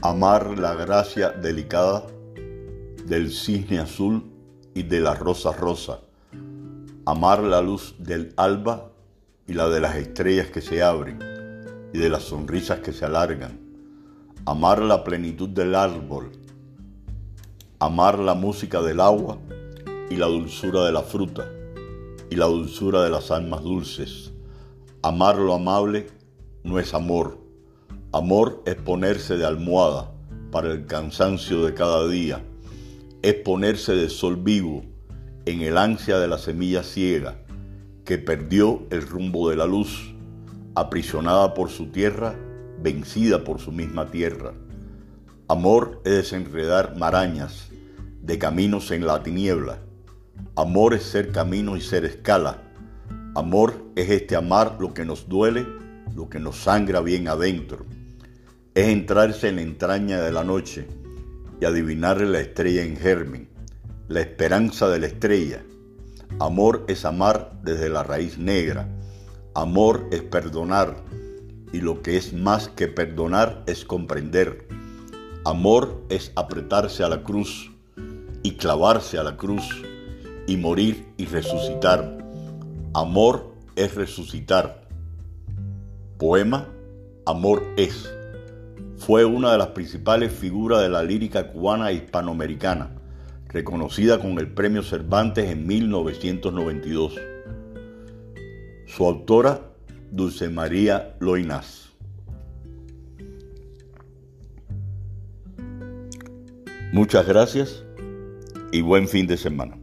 Amar la gracia delicada del cisne azul y de la rosa rosa. Amar la luz del alba y la de las estrellas que se abren y de las sonrisas que se alargan. Amar la plenitud del árbol. Amar la música del agua y la dulzura de la fruta y la dulzura de las almas dulces. Amar lo amable no es amor. Amor es ponerse de almohada para el cansancio de cada día. Es ponerse de sol vivo en el ansia de la semilla ciega que perdió el rumbo de la luz, aprisionada por su tierra, vencida por su misma tierra. Amor es desenredar marañas de caminos en la tiniebla. Amor es ser camino y ser escala. Amor es este amar lo que nos duele lo que nos sangra bien adentro. Es entrarse en la entraña de la noche y adivinarle la estrella en germen, la esperanza de la estrella. Amor es amar desde la raíz negra. Amor es perdonar y lo que es más que perdonar es comprender. Amor es apretarse a la cruz y clavarse a la cruz y morir y resucitar. Amor es resucitar. Poema Amor es. Fue una de las principales figuras de la lírica cubana e hispanoamericana, reconocida con el Premio Cervantes en 1992. Su autora, Dulce María Loinás. Muchas gracias y buen fin de semana.